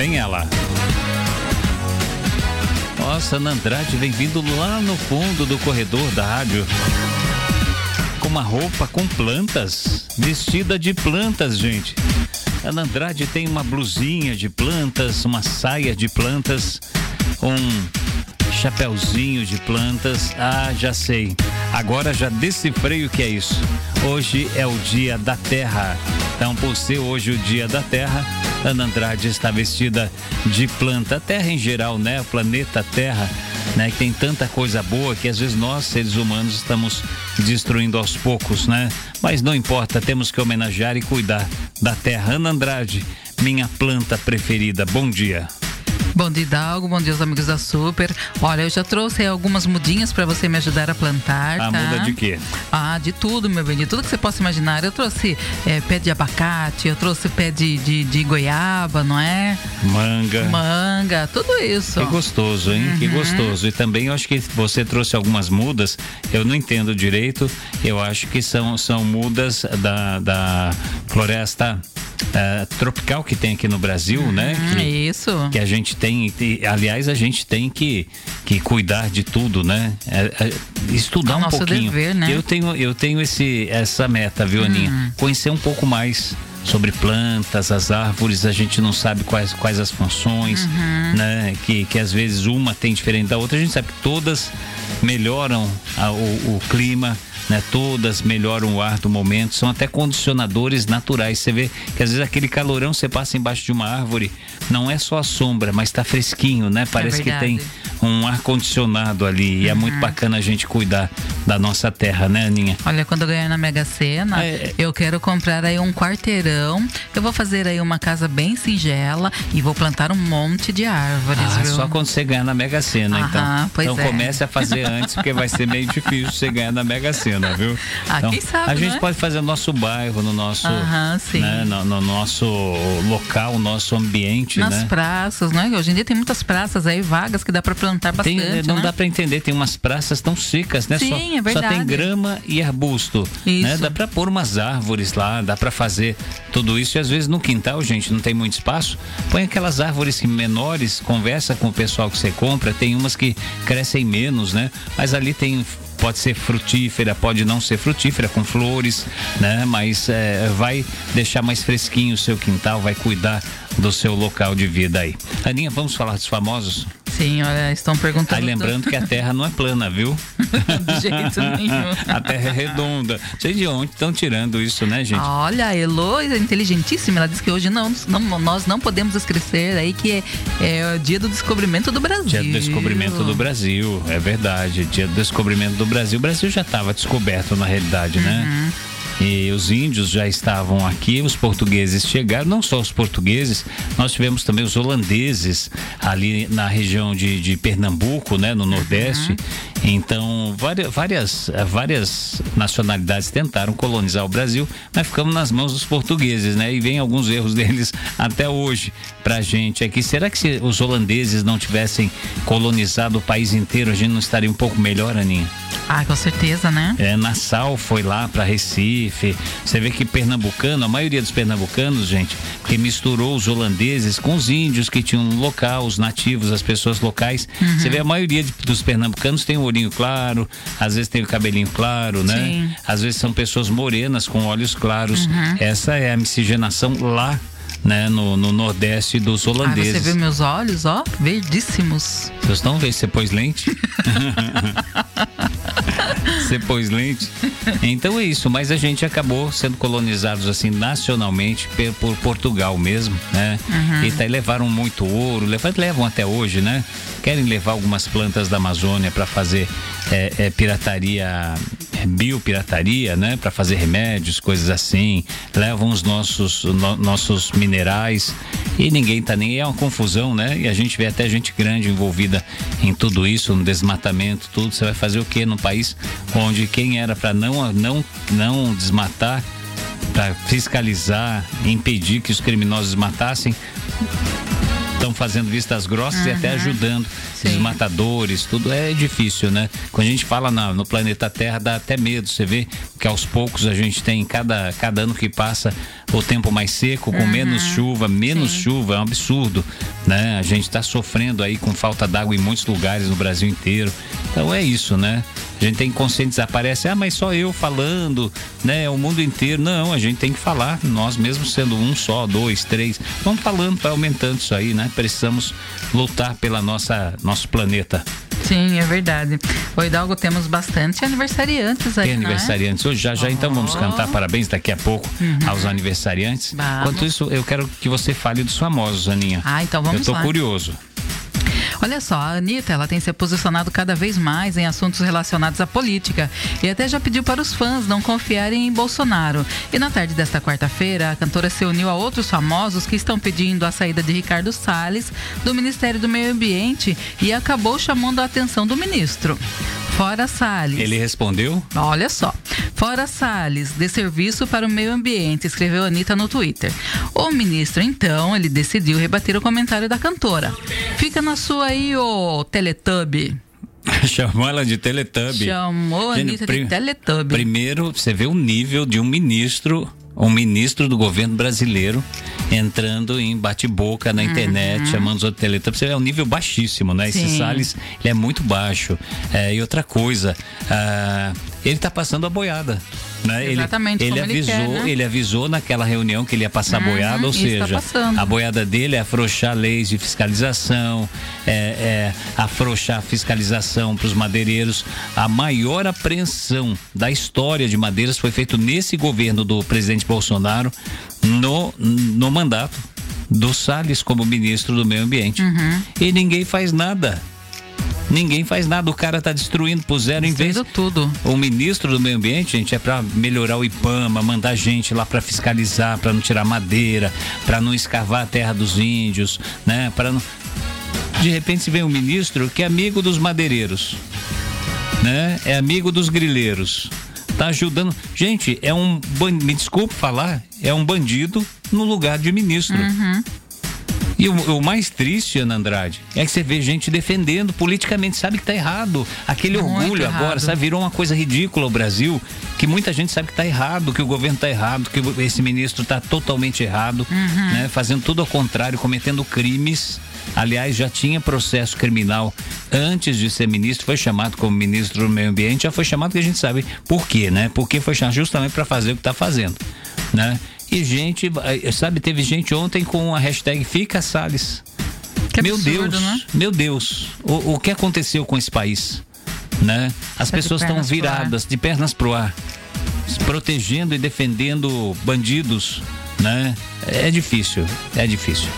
Vem ela. Nossa, Ana Andrade vem vindo lá no fundo do corredor da rádio. Com uma roupa com plantas. Vestida de plantas, gente. Ana Andrade tem uma blusinha de plantas, uma saia de plantas, um chapéuzinho de plantas. Ah, já sei. Agora já decifrei o que é isso. Hoje é o dia da Terra. Então, por ser hoje o dia da Terra, Ana Andrade está vestida de planta. Terra em geral, né? O planeta Terra, né? Que tem tanta coisa boa que às vezes nós, seres humanos, estamos destruindo aos poucos, né? Mas não importa, temos que homenagear e cuidar da Terra. Ana Andrade, minha planta preferida. Bom dia. Bom dia, Dalgo. Bom dia, os amigos da Super. Olha, eu já trouxe algumas mudinhas para você me ajudar a plantar. A tá? muda de quê? Ah, de tudo, meu bem. De tudo que você possa imaginar. Eu trouxe é, pé de abacate, eu trouxe pé de, de, de, goiaba, não é? Manga. Manga, tudo isso. Que gostoso, hein? Uhum. Que gostoso. E também eu acho que você trouxe algumas mudas. Eu não entendo direito. Eu acho que são, são mudas da, da floresta uh, tropical que tem aqui no Brasil, uhum, né? Que, isso. Que a gente tem, aliás, a gente tem que, que cuidar de tudo, né? É, é, estudar é um pouquinho. Dever, né? Eu tenho, eu tenho esse, essa meta, viu, Aninha? Uhum. Conhecer um pouco mais sobre plantas, as árvores, a gente não sabe quais, quais as funções, uhum. né? Que, que às vezes uma tem diferente da outra, a gente sabe que todas melhoram a, o, o clima, né? Todas melhoram o ar do momento, são até condicionadores naturais. Você vê que às vezes aquele calorão você passa embaixo de uma árvore, não é só a sombra, mas está fresquinho, né? Parece é que tem um ar condicionado ali uhum. e é muito uhum. bacana a gente cuidar da nossa terra, né, Aninha? Olha, quando eu ganhar na Mega Sena, é... eu quero comprar aí um quarteirão. Eu vou fazer aí uma casa bem singela e vou plantar um monte de árvores. Ah, viu? só quando você ganhar na Mega Sena, Aham, então. Pois então é. comece a fazer antes, porque vai ser meio difícil você ganhar na Mega Sena, viu? Ah, então, quem sabe, a gente né? pode fazer no nosso bairro, no nosso, sim. né, no, no nosso local, nosso ambiente, Nas né? praças, né? Hoje em dia tem muitas praças aí vagas que dá para plantar bastante, Tem, não né? dá para entender, tem umas praças tão secas, né? Sim, só, é só verdade. tem grama e arbusto, Isso. né? Dá para pôr umas árvores lá, dá para fazer tudo isso e às vezes no quintal, gente, não tem muito espaço. Põe aquelas árvores menores, conversa com o pessoal que você compra, tem umas que crescem menos, né? Mas ali tem pode ser frutífera, pode não ser frutífera, com flores, né? Mas é, vai deixar mais fresquinho o seu quintal, vai cuidar do seu local de vida aí. Aninha, vamos falar dos famosos? Sim, olha, estão perguntando. Aí lembrando que a Terra não é plana, viu? De jeito nenhum. a Terra é redonda. Sei de onde estão tirando isso, né, gente? Olha, a Elo é inteligentíssima. Ela disse que hoje não, não, nós não podemos esquecer aí que é, é o dia do descobrimento do Brasil. Dia do descobrimento do Brasil, é verdade. Dia do descobrimento do Brasil. O Brasil já estava descoberto na realidade, uhum. E os índios já estavam aqui, os portugueses chegaram, não só os portugueses, nós tivemos também os holandeses ali na região de, de Pernambuco, né, no Nordeste. Uhum. Então, várias, várias, várias nacionalidades tentaram colonizar o Brasil, mas ficamos nas mãos dos portugueses, né? E vem alguns erros deles até hoje pra gente aqui. Será que se os holandeses não tivessem colonizado o país inteiro, a gente não estaria um pouco melhor, Aninha? Ah, com certeza, né? É, Nassau foi lá para Recife. Você vê que pernambucano, a maioria dos pernambucanos, gente, que misturou os holandeses com os índios que tinham um local, os nativos, as pessoas locais. Uhum. Você vê a maioria de, dos pernambucanos tem o olhinho claro, às vezes tem o cabelinho claro, né? Sim. Às vezes são pessoas morenas com olhos claros. Uhum. Essa é a miscigenação lá né, no, no, Nordeste dos holandeses. Ah, você vê meus olhos, ó, verdíssimos. Vocês estão vendo? Você pôs lente? você pôs lente? Então é isso, mas a gente acabou sendo colonizados assim nacionalmente por Portugal mesmo, né? Uhum. E tá, levaram muito ouro, levam, levam até hoje, né? Querem levar algumas plantas da Amazônia para fazer é, é, pirataria, biopirataria, né? Para fazer remédios, coisas assim. Levam os nossos, no, nossos minerais e ninguém tá nem. É uma confusão, né? E a gente vê até gente grande envolvida em tudo isso, no desmatamento, tudo. Você vai fazer o que num país onde quem era para não, não, não desmatar, para fiscalizar, impedir que os criminosos matassem, estão fazendo vistas grossas uhum. e até ajudando Sim. os matadores, tudo é difícil, né? Quando a gente fala na, no planeta Terra, dá até medo. Você vê que aos poucos a gente tem, cada, cada ano que passa, o tempo mais seco, com uhum. menos chuva, menos Sim. chuva, é um absurdo, né? A gente está sofrendo aí com falta d'água em muitos lugares no Brasil inteiro. Então é isso, né? A gente tem que conscientizar, parece, ah, mas só eu falando, né? O mundo inteiro. Não, a gente tem que falar, nós mesmos sendo um só, dois, três. Vamos falando, vai aumentando isso aí, né? Precisamos lutar pela nossa nosso planeta. Sim, é verdade. O Hidalgo temos bastante aniversariantes aí. Tem é? aniversariantes hoje, já já oh. então vamos cantar parabéns daqui a pouco uhum. aos aniversariantes. Vamos. Enquanto isso, eu quero que você fale dos famosos, Aninha. Ah, então vamos lá. Eu tô lá. curioso. Olha só, a Anitta, ela tem se posicionado cada vez mais em assuntos relacionados à política e até já pediu para os fãs não confiarem em Bolsonaro. E na tarde desta quarta-feira, a cantora se uniu a outros famosos que estão pedindo a saída de Ricardo Salles do Ministério do Meio Ambiente e acabou chamando a atenção do ministro. Fora Salles. Ele respondeu? Olha só. Fora Salles, de serviço para o meio ambiente, escreveu Anitta no Twitter. O ministro, então, ele decidiu rebater o comentário da cantora. Fica na sua aí, ô Teletubby. Chamou ela de Teletubby. Chamou a Anitta de Teletubby. Primeiro, você vê o nível de um ministro um ministro do governo brasileiro entrando em bate-boca na internet, uhum. chamando os outros teletubbies. É um nível baixíssimo, né? Sim. Esse Salles, ele é muito baixo. É, e outra coisa, uh, ele está passando a boiada. Né? Exatamente ele, ele avisou, ele, quer, né? ele avisou naquela reunião que ele ia passar uhum, boiada, ou seja, tá a boiada dele é afrouxar leis de fiscalização, é, é afrouxar a fiscalização para os madeireiros. A maior apreensão da história de madeiras foi feito nesse governo do presidente Bolsonaro no, no mandato do Salles como ministro do Meio Ambiente. Uhum. E ninguém faz nada. Ninguém faz nada, o cara tá destruindo, puseram em vez. tudo. O ministro do Meio Ambiente, gente, é para melhorar o IPAMA, mandar gente lá para fiscalizar, para não tirar madeira, para não escavar a terra dos índios, né? Para não. De repente se vê um ministro que é amigo dos madeireiros, né? É amigo dos grileiros. Tá ajudando. Gente, é um. Me desculpe falar, é um bandido no lugar de ministro. Uhum. E o, o, mais triste, Ana Andrade, é que você vê gente defendendo politicamente, sabe que tá errado. Aquele Muito orgulho errado. agora, sabe, virou uma coisa ridícula o Brasil, que muita gente sabe que tá errado, que o governo tá errado, que esse ministro tá totalmente errado, uhum. né? Fazendo tudo ao contrário, cometendo crimes. Aliás, já tinha processo criminal antes de ser ministro, foi chamado como ministro do Meio Ambiente, já foi chamado que a gente sabe por quê, né? Porque foi chamado justamente para fazer o que está fazendo, né? E gente, sabe, teve gente ontem com a hashtag Fica Salles. Que meu absurdo, Deus, né? meu Deus, o, o que aconteceu com esse país? Né? As pessoas estão viradas de pernas pro ar, protegendo e defendendo bandidos, né? É difícil, é difícil.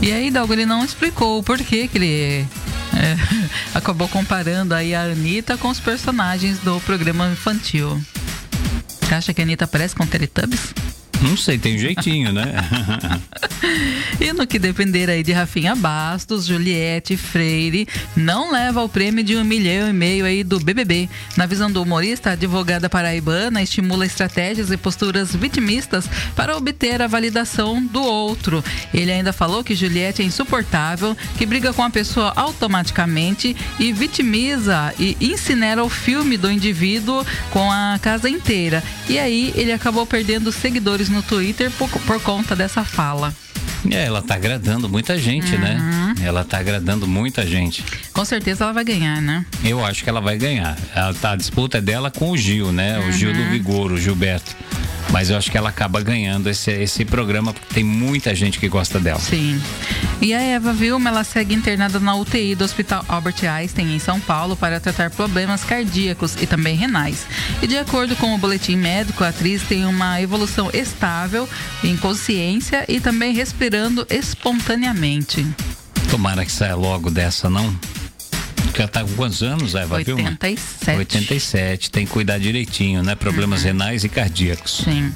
E aí, Dalgo, ele não explicou o porquê que ele é, acabou comparando aí a Anitta com os personagens do programa infantil. Você acha que a Anitta parece com Teletubbies? Não sei, tem um jeitinho, né? e no que depender aí de Rafinha Bastos, Juliette Freire, não leva o prêmio de um milhão e meio aí do BBB. Na visão do humorista, a advogada paraibana estimula estratégias e posturas vitimistas para obter a validação do outro. Ele ainda falou que Juliette é insuportável, que briga com a pessoa automaticamente e vitimiza e incinera o filme do indivíduo com a casa inteira. E aí ele acabou perdendo seguidores no Twitter por, por conta dessa fala. É, ela tá agradando muita gente, né? uhum. né? Ela tá agradando muita gente. Com certeza ela vai ganhar, né? Eu acho que ela vai ganhar. Ela tá, a disputa é dela com o Gil, né? Uhum. O Gil do uhum. Vigor, o Gilberto. Mas eu acho que ela acaba ganhando esse, esse programa porque tem muita gente que gosta dela. Sim. E a Eva Vilma, ela segue internada na UTI do Hospital Albert Einstein, em São Paulo, para tratar problemas cardíacos e também renais. E de acordo com o boletim médico, a atriz tem uma evolução estável em consciência e também respirando espontaneamente. Tomara que saia logo dessa, não? Porque ela tá com quantos anos, Eva 87. Vilma? 87. Tem que cuidar direitinho, né? Problemas uhum. renais e cardíacos. Sim.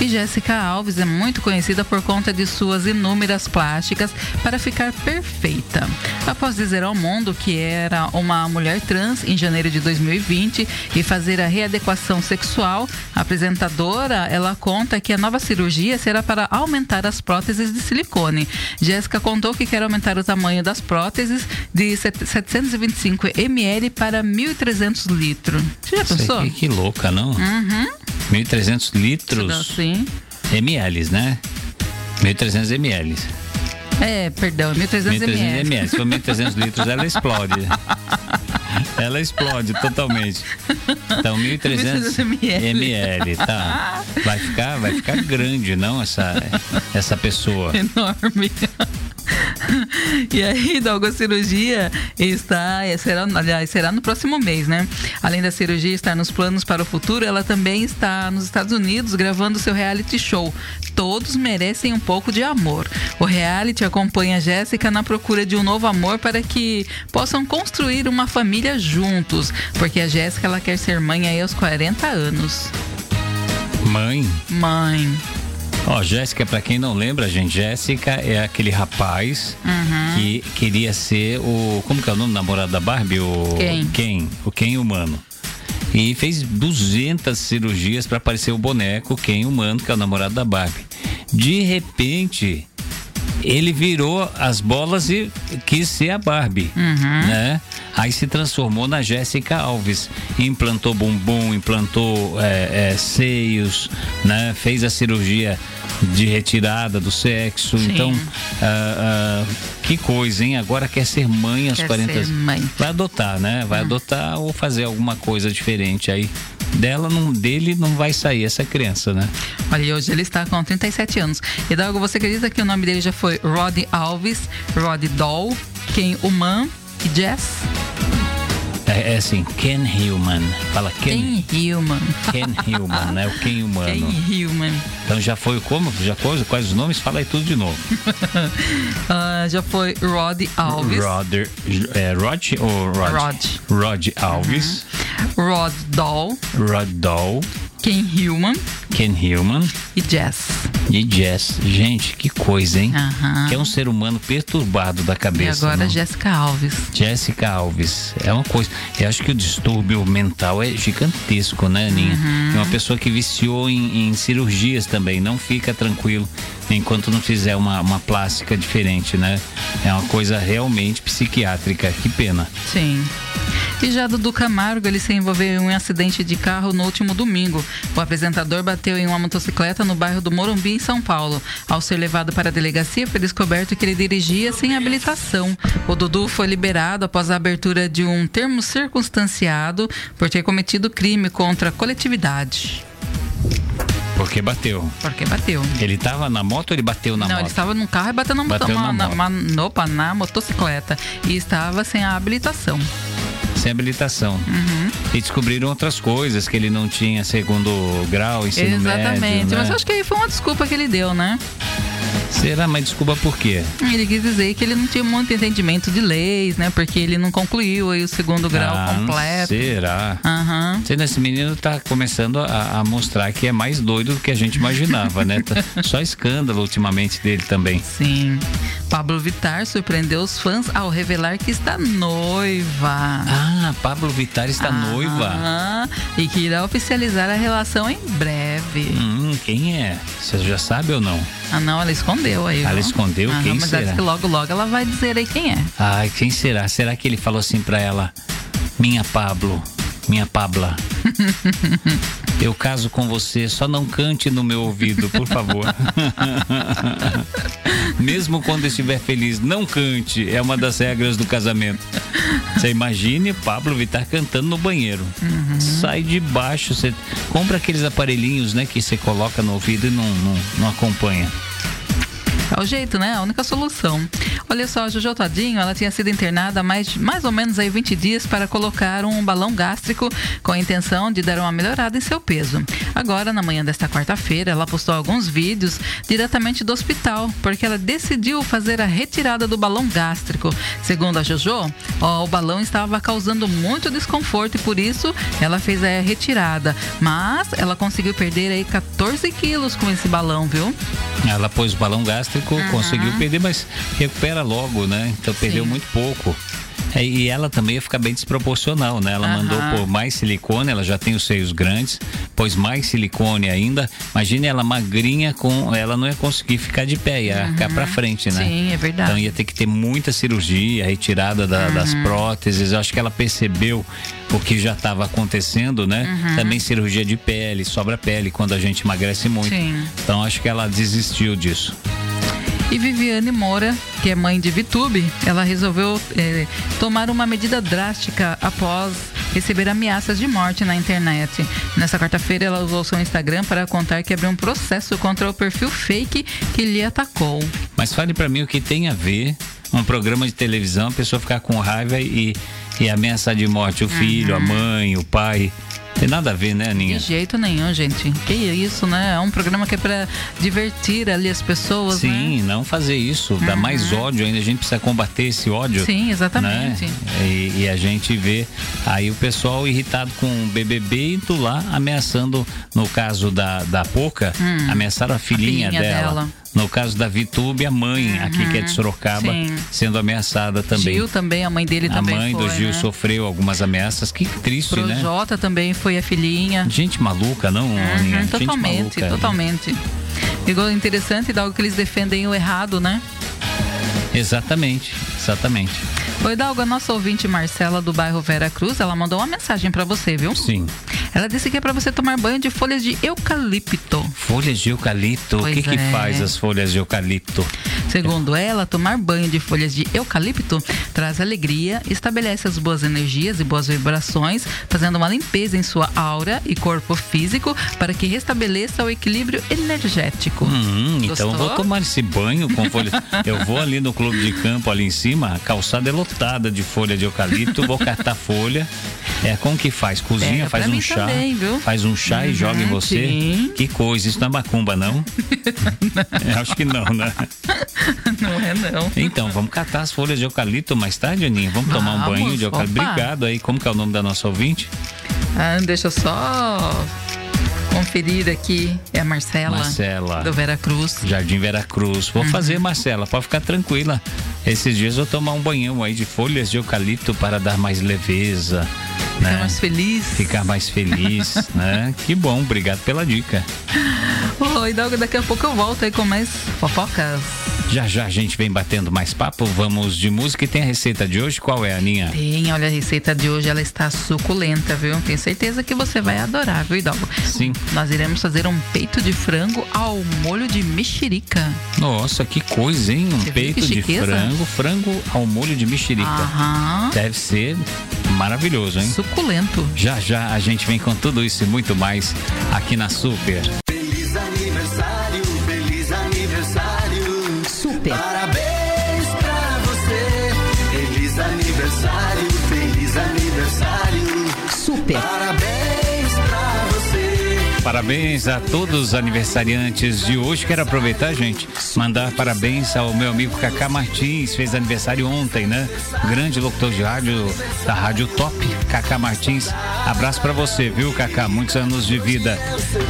E Jéssica Alves é muito conhecida por conta de suas inúmeras plásticas para ficar perfeita. Após dizer ao mundo que era uma mulher trans em janeiro de 2020 e fazer a readequação sexual, a apresentadora ela conta que a nova cirurgia será para aumentar as próteses de silicone. Jéssica contou que quer aumentar o tamanho das próteses de 725 ml para 1.300 litros. Você já pensou? Que, que louca, não? Uhum. 1.300 litros? Sim. ml, né? 1.300 ml. É, perdão, 1.300 1.300 ml. ml. Se for 1.300 litros, ela explode. Ela explode totalmente. Então, 1.300 ml, tá? Vai ficar, vai ficar grande, não, essa, essa pessoa. Enorme. E aí, Dalgo, cirurgia está, será, aliás, será no próximo mês, né? Além da cirurgia estar nos planos para o futuro, ela também está nos Estados Unidos gravando seu reality show. Todos merecem um pouco de amor. O reality acompanha a Jéssica na procura de um novo amor para que possam construir uma família juntos, porque a Jéssica ela quer ser mãe aí aos 40 anos. Mãe? Mãe. Ó, oh, Jéssica, para quem não lembra, gente, Jéssica é aquele rapaz uhum. que queria ser o. Como que é o nome do namorado da Barbie? O Ken. Ken, o Ken humano. E fez 200 cirurgias para aparecer o boneco Ken humano, que é o namorado da Barbie. De repente, ele virou as bolas e quis ser a Barbie, uhum. né? Aí se transformou na Jéssica Alves, implantou bumbum, implantou é, é, seios, né? Fez a cirurgia de retirada do sexo, Sim. então uh, uh, que coisa, hein? Agora quer ser mãe aos quer 40 anos. Vai adotar, né? Vai hum. adotar ou fazer alguma coisa diferente aí dela, não, dele não vai sair essa criança, né? Olha, hoje ele está com 37 anos. E Dalgo, você acredita que o nome dele já foi Rod Alves, Rod Doll, Ken Human e Jess? É, é, assim, Ken Hillman. Fala Ken, Ken Hillman. Ken Hillman, né? O Ken humano. Ken Hillman. Então já foi como? Já foi? Quais os nomes? Fala aí tudo de novo. uh, já foi Rod Alves. Rod, é, Rod ou Rod? Rod. Rod Alves. Uhum. Rod Doll. Rod Doll. Ken Hillman. Ken Hillman. E Jess. E Jess. Gente, que coisa, hein? Uhum. Que é um ser humano perturbado da cabeça. E agora não? Jéssica Alves. Jéssica Alves. É uma coisa. Eu acho que o distúrbio mental é gigantesco, né, Aninha? Uhum. É uma pessoa que viciou em, em, cirurgias também. Não fica tranquilo enquanto não fizer uma, uma plástica diferente, né? É uma coisa realmente psiquiátrica. Que pena. Sim. E já Dudu Camargo, ele se envolveu em um acidente de carro no último domingo. O apresentador bateu em uma motocicleta no bairro do Morumbi, em São Paulo. Ao ser levado para a delegacia, foi descoberto que ele dirigia sem habilitação. O Dudu foi liberado após a abertura de um termo circunstanciado por ter cometido crime contra a coletividade. Porque bateu. Porque bateu. Ele estava na moto ou ele bateu na Não, moto? ele estava no carro e bateu na, bateu na, na, na, na, opa, na motocicleta. E estava sem a habilitação sem habilitação. Uhum. E descobriram outras coisas, que ele não tinha segundo grau, ensino Exatamente. médio. Né? Mas eu acho que aí foi uma desculpa que ele deu, né? Será? Mas desculpa por quê? Ele quis dizer que ele não tinha muito entendimento de leis, né? Porque ele não concluiu aí o segundo grau ah, completo. Será? Uhum. Sendo esse menino tá começando a, a, mostrar que é mais doido do que a gente imaginava, né? Tá só escândalo ultimamente dele também. Sim. Pablo Vittar surpreendeu os fãs ao revelar que está noiva. Ah, Pablo Vittar está ah, noiva. E que irá oficializar a relação em breve. Hum, quem é? Você já sabe ou não? Ah, não, ela escondeu aí. Ela viu? escondeu ah, quem não, mas será? que logo, logo ela vai dizer aí quem é. Ai, quem será? Será que ele falou assim pra ela? Minha Pablo, minha Pabla. Eu caso com você, só não cante no meu ouvido, por favor. Mesmo quando estiver feliz, não cante. É uma das regras do casamento. Você imagine Pablo Vittar cantando no banheiro. Uhum. Sai de baixo, você compra aqueles aparelhinhos, né, que você coloca no ouvido e não, não, não acompanha. É o jeito, né? A única solução. Olha só, a Jojo Todinho, ela tinha sido internada há mais, mais ou menos aí 20 dias para colocar um balão gástrico com a intenção de dar uma melhorada em seu peso. Agora, na manhã desta quarta-feira, ela postou alguns vídeos diretamente do hospital, porque ela decidiu fazer a retirada do balão gástrico. Segundo a Jojo, ó, o balão estava causando muito desconforto e por isso ela fez a retirada. Mas ela conseguiu perder aí 14 quilos com esse balão, viu? Ela pôs o balão gástrico, uhum. conseguiu perder, mas recupera logo, né? Então perdeu Sim. muito pouco. É, e ela também ia ficar bem desproporcional, né? Ela mandou por mais silicone, ela já tem os seios grandes, pôs mais silicone ainda. Imagine ela magrinha com. Ela não ia conseguir ficar de pé, ia ficar pra frente, né? Sim, é verdade. Então ia ter que ter muita cirurgia, retirada da, das próteses. Eu acho que ela percebeu o que já estava acontecendo, né? Também cirurgia de pele, sobra pele quando a gente emagrece muito. Sim. Então acho que ela desistiu disso. E Viviane Moura, que é mãe de Vitube, ela resolveu eh, tomar uma medida drástica após receber ameaças de morte na internet. Nessa quarta-feira, ela usou seu Instagram para contar que abriu um processo contra o perfil fake que lhe atacou. Mas fale pra mim o que tem a ver um programa de televisão, a pessoa ficar com raiva e, e ameaçar de morte o filho, a mãe, o pai. Tem nada a ver, né, De Aninha? jeito nenhum, gente. Que isso, né? É um programa que é para divertir ali as pessoas, né? Sim, não fazer isso. Dá mais ódio ainda. A gente precisa combater esse ódio. Sim, exatamente. né? E, e a gente vê aí o pessoal irritado com o BBB indo lá ameaçando, no caso da, da Poca, ameaçaram a filhinha, Hum. filhinha dela. dela. No caso da Vitube, a mãe, aqui que é de Sorocaba, Sim. sendo ameaçada também. Gil também, a mãe dele a também mãe foi, do Gil né? sofreu algumas ameaças. Que triste, né? Projota também foi a filhinha. Gente maluca, não? Uhum, Gente totalmente, maluca. totalmente. Igual interessante, dá algo que eles defendem o errado, né? Exatamente, exatamente. Oi, Dalgo, a nossa ouvinte Marcela do bairro Vera Cruz, ela mandou uma mensagem pra você, viu? Sim. Ela disse que é pra você tomar banho de folhas de eucalipto. Folhas de eucalipto. Pois o que, que é. faz as folhas de eucalipto? Segundo ela, tomar banho de folhas de eucalipto traz alegria, estabelece as boas energias e boas vibrações, fazendo uma limpeza em sua aura e corpo físico para que restabeleça o equilíbrio energético. Hum, então eu vou tomar esse banho com folhas. eu vou ali no clube de campo, ali em cima, a calçada é lotada de folha de eucalipto, vou catar folha. É como que faz? Cozinha, Pega faz um chá. também, viu? Faz um chá e Uhum, joga em você. sim. Que coisa, isso não é macumba, não? Eu acho que não, né? Não é não. Então, vamos catar as folhas de eucalipto mais tarde, Aninha? Vamos, tomar um Vamos, banho de eucalipto. opa. Obrigado aí. Como que é o nome da nossa ouvinte? Ah, deixa eu só conferir aqui. É a Marcela. Marcela. Do Vera Cruz. Jardim Veracruz. Uhum. Vou fazer, Marcela, pode ficar tranquila. Esses dias eu vou tomar um banhão aí de folhas de eucalipto para dar mais leveza, Fica né? mais feliz. Ficar mais feliz, né? Que bom, obrigado pela dica. Oi, Dalga, daqui a pouco eu volto aí com mais fofocas. Já já a gente vem batendo mais papo, vamos de música e tem a receita de hoje, qual é, Aninha? Tem, olha, a receita de hoje, ela está suculenta, viu? Tenho certeza que você vai adorar, viu, Hidalgo? Sim. Nós iremos fazer um peito de frango ao molho de mexerica. Nossa, que coisa, hein? Um Você peito de frango, frango ao molho de mexerica. Aham. Deve ser maravilhoso, hein? Suculento. Já já a gente vem com tudo isso e muito mais aqui na Super. Aniversário. Parabéns a todos os aniversariantes de hoje. Quero aproveitar, gente, mandar parabéns ao meu amigo Cacá Martins, fez aniversário ontem, né? Grande locutor de rádio da Rádio Top, Cacá Martins. Abraço pra você, viu, Cacá? Muitos anos de vida.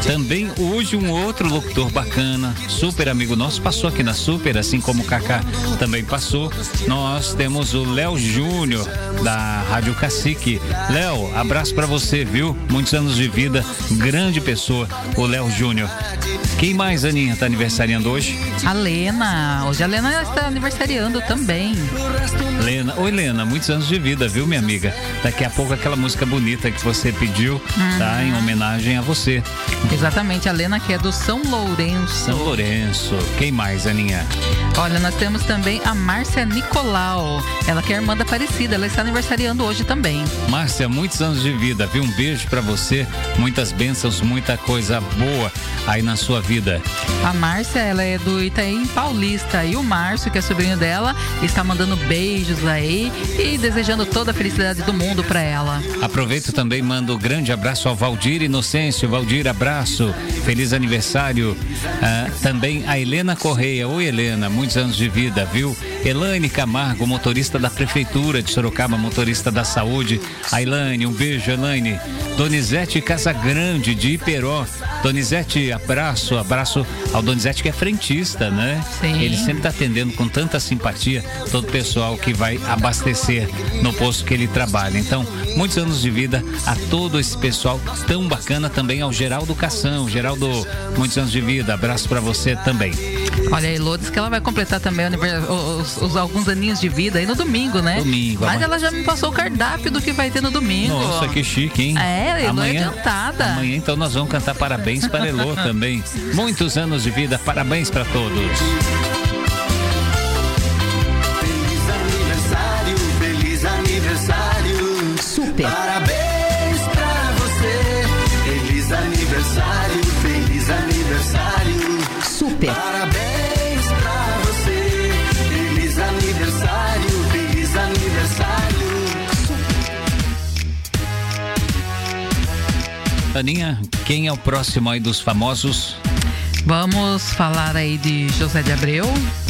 Também hoje um outro locutor bacana, super amigo nosso, passou aqui na Super, assim como o Cacá também passou. Nós temos o Léo Júnior da Rádio Cacique. Léo, abraço pra você, viu? Muitos anos de vida, grande pessoa, o Léo Júnior. Quem mais, Aninha, tá aniversariando hoje? A Lena. Hoje a Lena está aniversariando também. Lena. Oi, Lena, muitos anos de vida, viu, minha amiga? Daqui a pouco aquela música bonita que você pediu, tá? Em homenagem a você. Exatamente, a Lena que é do São Lourenço. São Lourenço. Quem mais, Aninha? Olha, nós temos também a Márcia Nicolau. Ela que é irmã da Aparecida. Ela está aniversariando hoje também. Márcia, muitos anos de vida, viu? Um beijo pra você, muitas bênçãos, muita coisa boa aí na sua vida. A Márcia, ela é do Itaim Paulista. E o Márcio, que é sobrinho dela, está mandando beijos aí e desejando toda a felicidade do mundo para ela. Aproveito também mando um grande abraço ao Valdir Inocêncio. Valdir, abraço. Feliz aniversário. Ah, também a Helena Correia. Oi, Helena, muitos anos de vida, viu? Elaine Camargo, motorista da Prefeitura de Sorocaba, motorista da saúde. A Elaine, um beijo, Elaine. Donizete Casagrande, de Ribeirão. Donizete, abraço, abraço ao Donizete que é frentista, né? Sim. Ele sempre está atendendo com tanta simpatia todo o pessoal que vai abastecer no posto que ele trabalha. Então, muitos anos de vida a todo esse pessoal tão bacana também ao Geraldo Cação. Geraldo, muitos anos de vida. Abraço para você também. Olha, a Elô diz que ela vai completar também o anivers- os, os alguns aninhos de vida aí no domingo, né? Domingo, Mas amanhã. ela já me passou o cardápio do que vai ter no domingo. Nossa, que chique, hein? É, a Elô é adiantada. Amanhã, então, nós vamos cantar parabéns para Elô também. Muitos anos de vida, parabéns para todos. Feliz aniversário, feliz aniversário. Super. Parabéns pra você. Feliz aniversário, feliz aniversário. Super. Parabéns Quem é o próximo aí dos famosos? Vamos falar aí de José de Abreu.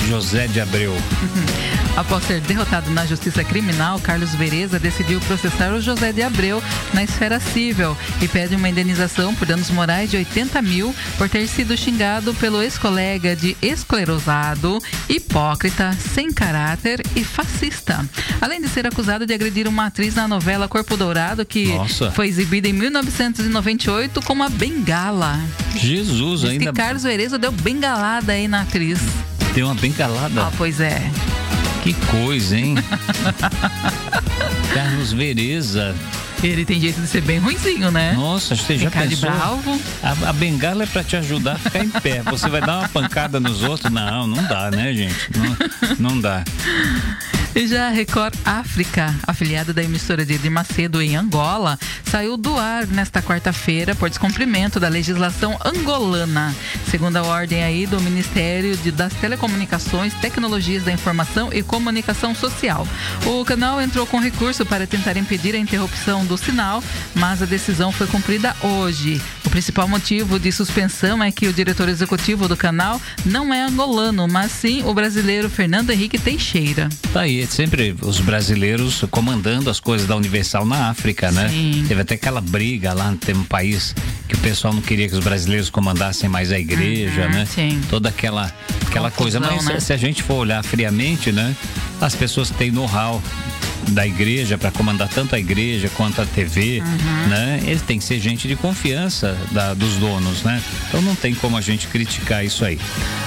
José de Abreu. Após ser derrotado na justiça criminal, Carlos Vereza decidiu processar o José de Abreu na esfera civil e pede uma indenização por danos morais de 80 mil por ter sido xingado pelo ex-colega de esclerosado, hipócrita, sem caráter e fascista. Além de ser acusado de agredir uma atriz na novela Corpo Dourado, que Nossa. foi exibida em 1998 com uma bengala. Jesus, Diz ainda que Carlos Vereza deu bengalada aí na atriz. Tem uma bengalada. Ah, pois é. Que coisa, hein? Carlos Vereza. Ele tem jeito de ser bem ruinzinho, né? Nossa, você já Tem cara de pensou? bravo. A, a bengala é pra te ajudar a ficar em pé. Você vai dar uma pancada nos outros? Não, não dá, né, gente? Não, não dá. E já a Record África, afiliada da emissora de Edir Macedo em Angola, saiu do ar nesta quarta-feira por descumprimento da legislação angolana. Segundo a ordem aí do Ministério de- das Telecomunicações, Tecnologias da Informação e Comunicação Social. O canal entrou com recurso para tentar impedir a interrupção do sinal, mas a decisão foi cumprida hoje. O principal motivo de suspensão é que o diretor executivo do canal não é angolano, mas sim o brasileiro Fernando Henrique Teixeira. Tá aí, sempre os brasileiros comandando as coisas da Universal na África, né? Sim. Teve até aquela briga lá, tem um país que o pessoal não queria que os brasileiros comandassem mais a igreja, Uhum, né? sim. Toda aquela, aquela coisa. Confusão, Mas né? se a gente for olhar friamente, né? As pessoas que têm know-how da igreja para comandar tanto a igreja quanto a TV, Uhum. né? Eles têm que ser gente de confiança da- dos donos, né? Então não tem como a gente criticar isso aí.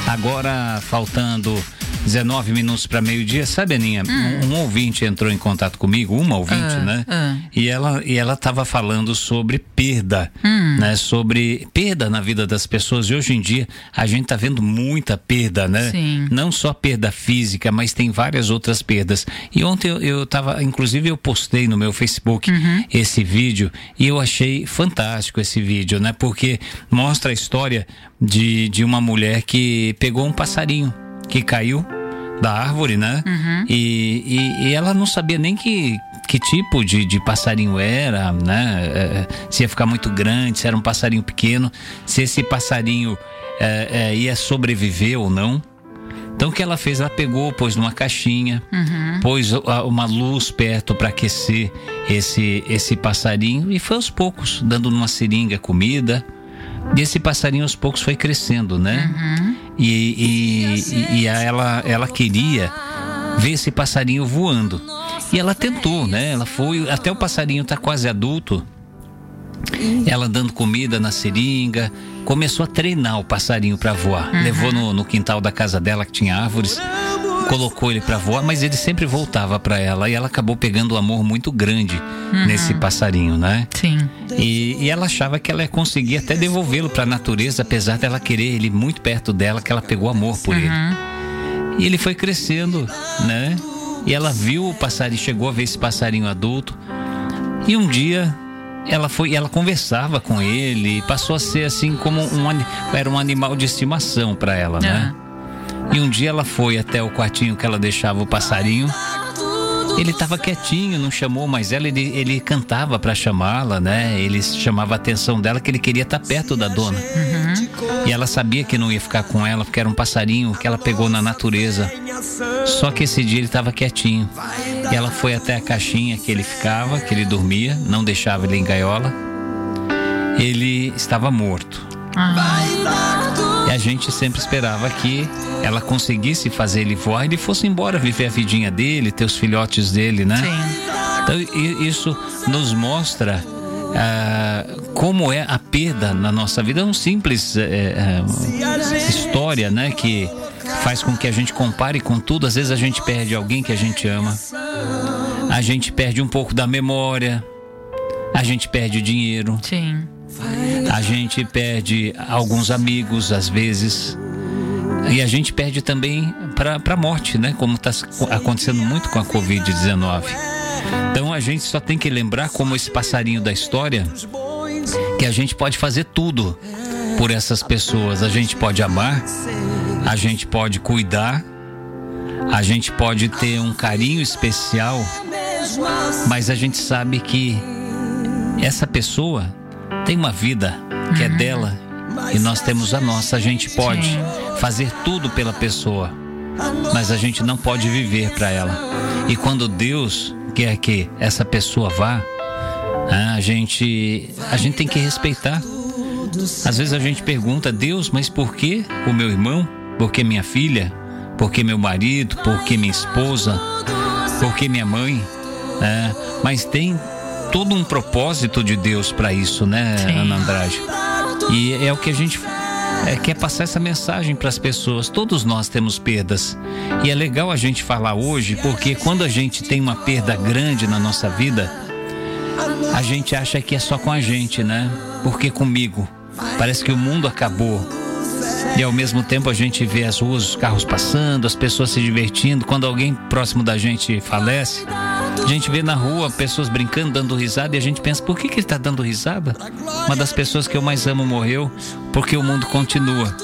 Agora, faltando 19 minutos para meio-dia, sabe, Aninha? Um, um ouvinte entrou em contato comigo, uma ouvinte, Hum. Ah, né? ah. E ela e ela estava falando sobre perda, Hum. né? Sobre perda na vida das pessoas. E hoje em dia a gente tá vendo muita perda, né? Sim. Não só perda física, mas tem várias outras perdas. E ontem eu, eu inclusive eu postei no meu Facebook Uhum. esse vídeo e eu achei fantástico esse vídeo, né? Porque mostra a história de, de uma mulher que pegou um passarinho que caiu da árvore, né? Uhum. E, e, e ela não sabia nem que, que tipo de, de passarinho era, né? É, se ia ficar muito grande, se era um passarinho pequeno, se esse passarinho é, é, ia sobreviver ou não. Então o que ela fez? Ela pegou, pôs numa caixinha, pôs a- uma luz perto para aquecer esse, esse passarinho e foi aos poucos, dando numa seringa comida. E esse passarinho aos poucos foi crescendo, né? E, e, e- e ela, ela queria ver esse passarinho voando. E ela tentou, né? Ela foi, até o passarinho tá quase adulto. Ela dando comida na seringa, começou a treinar o passarinho para voar. Levou no, no quintal da casa dela que tinha árvores, colocou ele para voar, mas ele sempre voltava para ela e ela acabou pegando um amor muito grande nesse passarinho, né? Sim. E, e ela achava que ela ia conseguir até devolvê-lo para a natureza, apesar dela querer ele muito perto dela, que ela pegou amor por ele. E ele foi crescendo, né? E ela viu o passarinho, chegou a ver esse passarinho adulto. E um dia ela foi, ela conversava com ele, passou a ser assim como um era um animal de estimação para ela, né? E um dia ela foi até o quartinho que ela deixava o passarinho. Ele estava quietinho, não chamou mais ela, ele, ele cantava para chamá-la, né? Ele chamava a atenção dela que ele queria estar perto da dona. E ela sabia que não ia ficar com ela, porque era um passarinho que ela pegou na natureza. Só que esse dia ele estava quietinho. E ela foi até a caixinha que ele ficava, que ele dormia, não deixava ele em gaiola. ele estava morto. Ah, E a gente sempre esperava que ela conseguisse fazer ele voar e ele fosse embora, viver a vidinha dele, ter os filhotes dele, né? sim. Então, isso nos mostra ah, como é a perda na nossa vida. É um simples eh, eh, história, né? Que faz com que a gente compare com tudo. Às vezes a gente perde alguém que a gente ama, a gente perde um pouco da memória, a gente perde o dinheiro, Sim. A gente perde alguns amigos, às vezes. E a gente perde também para a morte, né? Como está acontecendo muito com a Covid-19. Então a gente só tem que lembrar, como esse passarinho da história, que a gente pode fazer tudo por essas pessoas. A gente pode amar, a gente pode cuidar, a gente pode ter um carinho especial, mas a gente sabe que essa pessoa tem uma vida que é dela e nós temos a nossa. A gente pode Sim. fazer tudo pela pessoa, mas a gente não pode viver para ela. E quando Deus quer que essa pessoa vá, ah, a gente a gente tem que respeitar. Às vezes a gente pergunta, Deus, mas por que o meu irmão? Por que minha filha? Por que meu marido? Por que minha esposa? Por que minha mãe? É, mas tem todo um propósito de Deus para isso, né, Sim. Ana Andrade? E é o que a gente é, quer passar essa mensagem para as pessoas. Todos nós temos perdas. E é legal a gente falar hoje, porque quando a gente tem uma perda grande na nossa vida, a gente acha que é só com a gente, né? Porque comigo parece que o mundo acabou. E ao mesmo tempo a gente vê as ruas, os carros passando, as pessoas se divertindo. Quando alguém próximo da gente falece, a gente vê na rua pessoas brincando, dando risada e a gente pensa: por que, que ele está dando risada? Uma das pessoas que eu mais amo morreu, porque o mundo continua,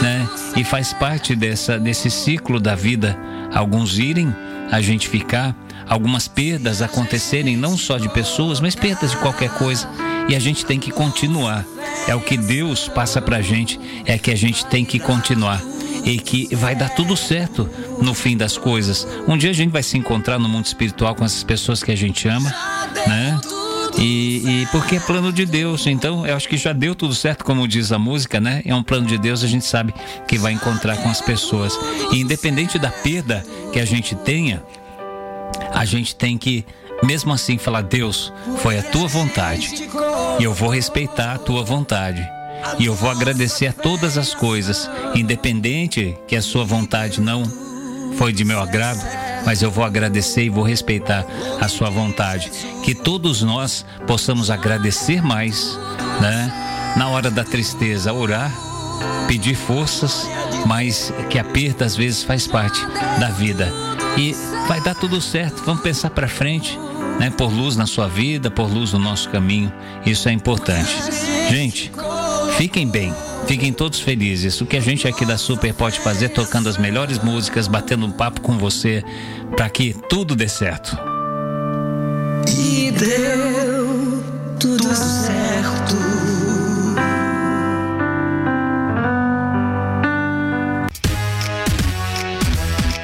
né? E faz parte dessa, desse ciclo da vida. Alguns irem, a gente ficar, algumas perdas acontecerem, não só de pessoas, mas perdas de qualquer coisa. E a gente tem que continuar. É o que Deus passa pra gente, é que a gente tem que continuar. E que vai dar tudo certo no fim das coisas. Um dia a gente vai se encontrar no mundo espiritual com essas pessoas que a gente ama, né? E, e porque é plano de Deus, então eu acho que já deu tudo certo, como diz a música, né? É um plano de Deus, a gente sabe que vai encontrar com as pessoas. E independente da perda que a gente tenha, a gente tem que, mesmo assim, falar: Deus, foi a tua vontade, e eu vou respeitar a tua vontade. E eu vou agradecer todas as coisas, independente que a sua vontade não foi de meu agrado, mas eu vou agradecer e vou respeitar a sua vontade. Que todos nós possamos agradecer mais, né? Na hora da tristeza, orar, pedir forças, mas que a perda às vezes faz parte da vida. E vai dar tudo certo, vamos pensar para frente, né? Por luz na sua vida, por luz no nosso caminho, isso é importante. Gente, fiquem bem. Fiquem todos felizes. O que a gente aqui da Super pode fazer tocando as melhores músicas, batendo um papo com você, para que tudo dê certo. E deu tudo certo.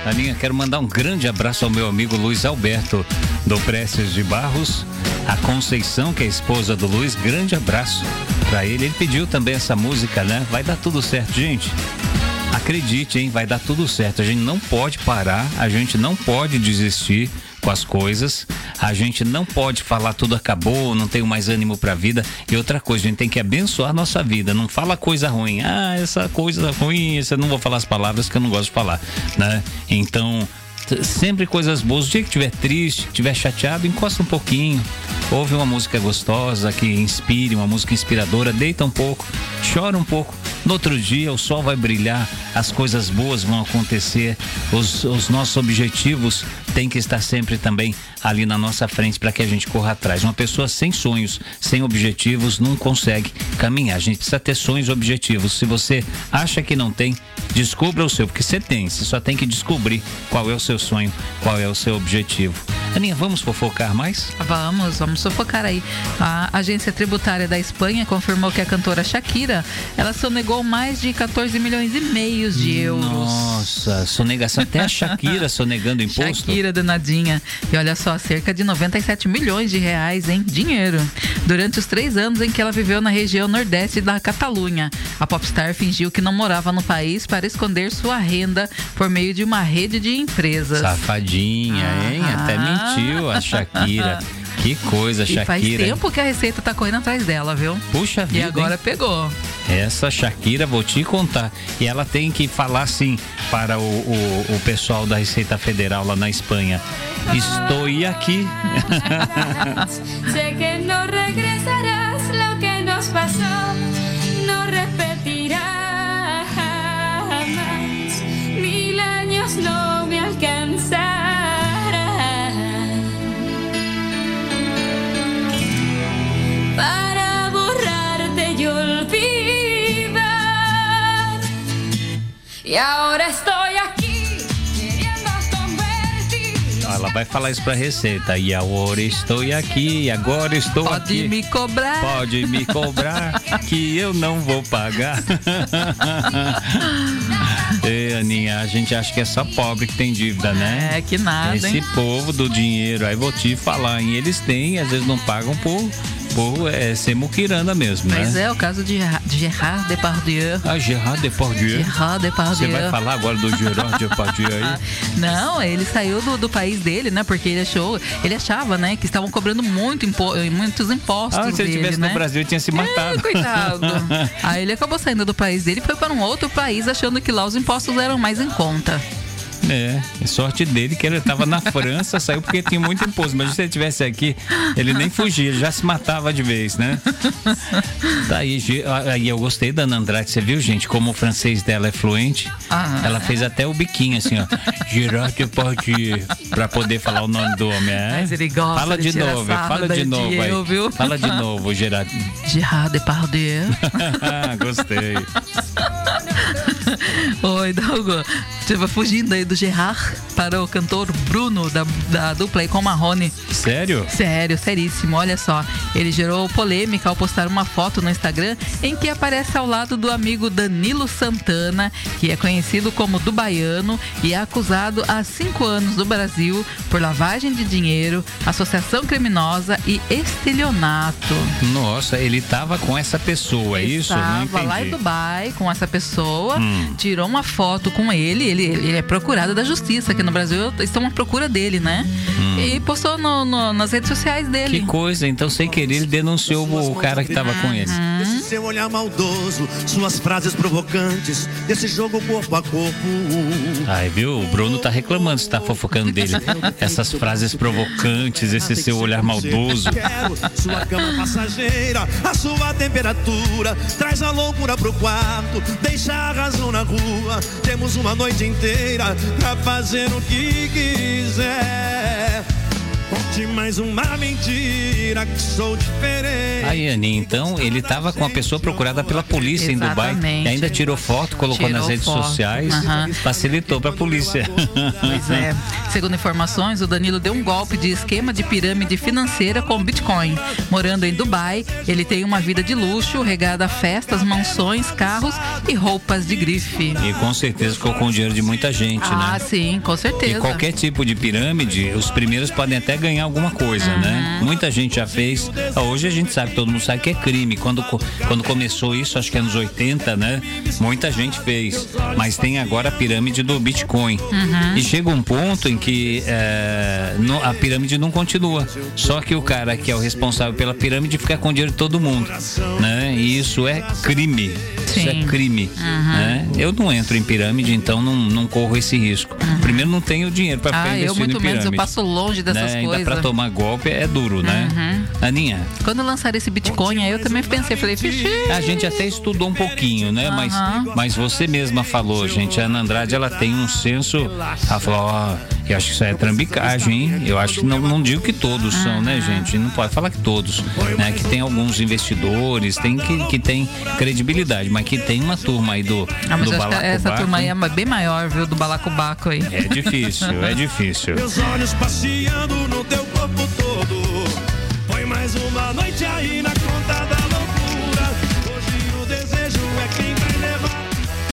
Aninha, quero mandar um grande abraço ao meu amigo Luiz Alberto, do Prestes de Barros, a Conceição, que é a esposa do Luiz, grande abraço para ele. Ele pediu também essa música, né? Vai dar tudo certo, gente. Acredite, hein? Vai dar tudo certo. A gente não pode parar, a gente não pode desistir com as coisas. A gente não pode falar tudo acabou, não tenho mais ânimo pra vida. E outra coisa, a gente tem que abençoar a nossa vida. Não fala coisa ruim. Ah, essa coisa ruim, essa não vou falar as palavras que eu não gosto de falar, né? Então, sempre coisas boas. O dia que estiver triste, estiver chateado, encosta um pouquinho. Ouve uma música gostosa que inspire, uma música inspiradora, deita um pouco, chora um pouco. No outro dia o sol vai brilhar, as coisas boas vão acontecer, os, os nossos objetivos têm que estar sempre também ali na nossa frente para que a gente corra atrás. Uma pessoa sem sonhos, sem objetivos, não consegue caminhar. A gente precisa ter sonhos objetivos. Se você acha que não tem, descubra o seu, porque você tem. Você só tem que descobrir qual é o seu sonho, qual é o seu objetivo. Aninha, vamos fofocar mais? Vamos, vamos sufocar aí. A agência tributária da Espanha confirmou que a cantora Shakira, ela sonegou mais de 14 milhões e meio de euros. Nossa, sonegação. Até a Shakira sonegando imposto. Shakira danadinha. E olha só, cerca de 97 milhões de reais em dinheiro. Durante os três anos em que ela viveu na região nordeste da Catalunha, a popstar fingiu que não morava no país para esconder sua renda por meio de uma rede de empresas. Safadinha, hein? Até mentiu a Shakira. Que coisa, E faz Shakira. hein? tempo que a Receita tá correndo atrás dela, viu? Puxa E vida. agora hein? pegou. Essa Shakira, vou te contar. E ela tem que falar assim para o, o, o pessoal da Receita Federal lá na Espanha. Estou aqui. Sé que no regresarás, lo que nos pasó vai falar isso pra Receita. E agora estou aqui, agora estou Pode aqui. me cobrar. Pode me cobrar que eu não vou pagar. Ei, Aninha, a gente acha que é só pobre que tem dívida, né? É, que nada, Esse hein? povo do dinheiro, aí vou te falar, hein? Eles têm, às vezes não pagam por, por é, ser muquirana mesmo, Mas né? é o caso de Gerard- de Gerard Depardieu. A Gerard Depardieu. Gerard Você Depardieu. vai falar agora do Gerard Depardieu aí? Não, ele saiu do, do país dele, né? Porque ele achou, ele achava, né, que estavam cobrando muito impo, muitos impostos Ah, se ele estivesse né? no Brasil, tinha se matado. É, coitado. Aí ele acabou saindo do país dele e foi para um outro país achando que lá os impostos eram mais em conta. É, é sorte dele que ele estava na França, saiu porque tinha muito imposto. Mas se ele estivesse aqui, ele nem fugia, ele já se matava de vez, né? Tá aí, Gi- aí eu gostei da Ana Andrade, você viu, gente, como o francês dela é fluente? Ah. Ela fez até o biquinho assim, ó. Gerard Depardieu, pra poder falar o nome do homem. É? Mas ele gosta Fala de de, novo, fala de novo aí. Viu? Fala de novo, Gerard. Gerard Depardieu. gostei. Oi, Dalgo. Você vai fugindo aí do Gerard para o cantor Bruno, da, da dupla com Marrone. Sério? Sério, seríssimo. Olha só, ele gerou polêmica ao postar uma foto no Instagram em que aparece ao lado do amigo Danilo Santana, que é conhecido como do Baiano e é acusado há cinco anos no Brasil por lavagem de dinheiro, associação criminosa e estelionato. Nossa, ele tava com essa pessoa, é isso? Estava lá em. Dubai com essa pessoa, Hum. Tirou uma foto com ele, ele, ele é procurado da justiça aqui no Brasil, estão à procura dele, né? E postou no- no- nas redes sociais dele. Hum. Que coisa, então sem querer ele denunciou o cara que tava com ele. Desse seu olhar maldoso, suas frases provocantes, desse jogo corpo a corpo. Ai, viu? O Bruno tá reclamando, você tá fofocando dele. Essas frases provocantes, esse seu olhar maldoso. Quero sua cama passageira, a sua temperatura. Traz a loucura pro quarto, deixa a razão na rua. Temos uma noite inteira pra fazer o que quiser. Conte mais uma mentira que sou diferente. Aí, Aninha, então ele tava com a pessoa procurada pela polícia em Dubai Exatamente. e ainda tirou foto, colocou Tirou nas redes foto. sociais, Aham. facilitou pra polícia. Pois é. Segundo informações, o Danilo deu um golpe de esquema de pirâmide financeira com Bitcoin. Morando em Dubai, ele tem uma vida de luxo, regada a festas, mansões, carros e roupas de grife. E com certeza ficou com o dinheiro de muita gente, Ah, né? sim, com certeza. E qualquer tipo de pirâmide, os primeiros podem até ganhar alguma coisa, né? Uhum. Muita gente já fez. Ah, Hoje a gente sabe, todo mundo sabe que é crime. Quando, quando começou isso, acho que é anos 80, né? Muita gente fez. Mas tem agora a pirâmide do Bitcoin. Uhum. E chega um ponto em que é, não- a pirâmide não continua. Só que o cara que é o responsável pela pirâmide fica com o dinheiro de todo mundo, né? E isso é crime. Isso é Sim. Uhum. crime. Né? Eu não entro em pirâmide, então não, não corro esse risco. Primeiro, não tenho dinheiro para ficar Ah, eu investindo muito em menos, pirâmide. eu passo longe dessas né? Ainda coisas. para tomar golpe é duro, né? Aninha, Quando lançaram esse Bitcoin, aí eu também pensei, falei, "Vixe, a gente até estudou um pouquinho, né? Mas, mas você mesma falou, gente, a Ana Andrade, ela tem um senso. Ela falou, ó, eu acho que isso é trambicagem, hein? Eu acho que não, não digo que todos são, né, gente? Não pode falar que todos, né? Que tem alguns investidores, tem que, que tem credibilidade, mas que tem uma turma aí do, ah, mas do Balacobaco. Essa turma aí é bem maior, viu, do Balacobaco aí. É difícil, é difícil. Meus olhos passeando no teu corpo todo. Foi mais uma noite aí na